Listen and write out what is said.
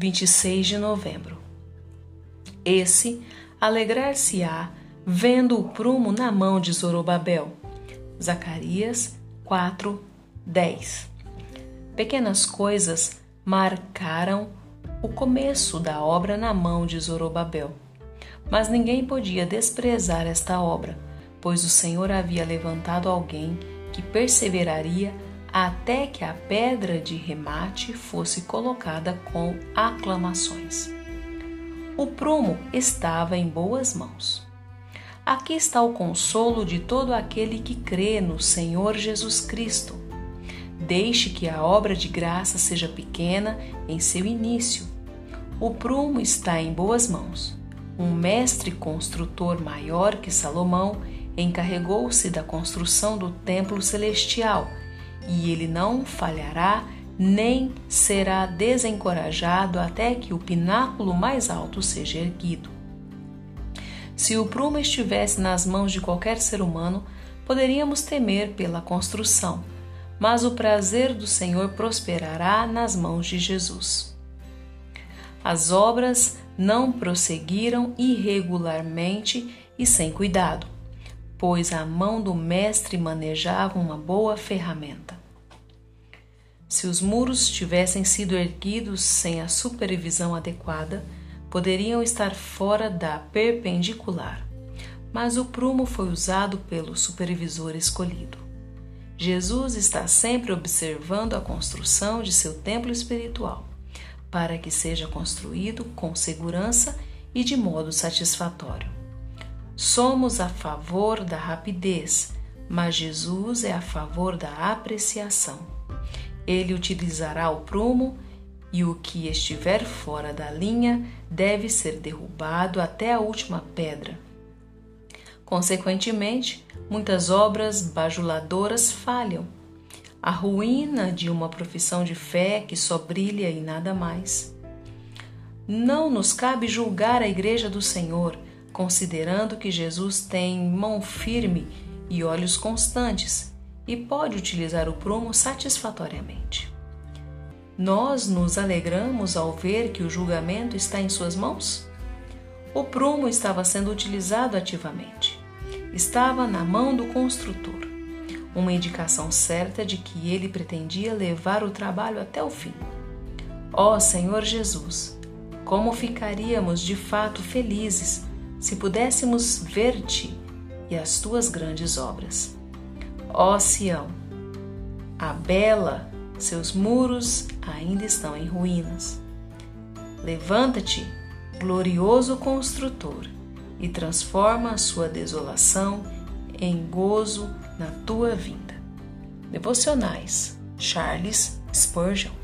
26 de novembro. Esse alegrar-se-á vendo o prumo na mão de Zorobabel. Zacarias 4, 10. Pequenas coisas marcaram o começo da obra na mão de Zorobabel. Mas ninguém podia desprezar esta obra, pois o Senhor havia levantado alguém que perseveraria até que a pedra de remate fosse colocada com aclamações. O prumo estava em boas mãos. Aqui está o consolo de todo aquele que crê no Senhor Jesus Cristo. Deixe que a obra de graça seja pequena em seu início. O prumo está em boas mãos. Um mestre construtor maior que Salomão encarregou-se da construção do templo celestial e ele não falhará nem será desencorajado até que o pináculo mais alto seja erguido. Se o prumo estivesse nas mãos de qualquer ser humano, poderíamos temer pela construção, mas o prazer do Senhor prosperará nas mãos de Jesus. As obras não prosseguiram irregularmente e sem cuidado, pois a mão do Mestre manejava uma boa ferramenta. Se os muros tivessem sido erguidos sem a supervisão adequada, poderiam estar fora da perpendicular, mas o prumo foi usado pelo supervisor escolhido. Jesus está sempre observando a construção de seu templo espiritual, para que seja construído com segurança e de modo satisfatório. Somos a favor da rapidez, mas Jesus é a favor da apreciação. Ele utilizará o prumo e o que estiver fora da linha deve ser derrubado até a última pedra. Consequentemente, muitas obras bajuladoras falham. A ruína de uma profissão de fé que só brilha e nada mais. Não nos cabe julgar a Igreja do Senhor, considerando que Jesus tem mão firme e olhos constantes e pode utilizar o prumo satisfatoriamente. Nós nos alegramos ao ver que o julgamento está em suas mãos? O prumo estava sendo utilizado ativamente. Estava na mão do construtor, uma indicação certa de que ele pretendia levar o trabalho até o fim. Ó oh, Senhor Jesus, como ficaríamos de fato felizes se pudéssemos ver-te e as tuas grandes obras. Ó Sião, a bela, seus muros ainda estão em ruínas. Levanta-te, glorioso construtor, e transforma a sua desolação em gozo na tua vinda. Devocionais Charles Spurgeon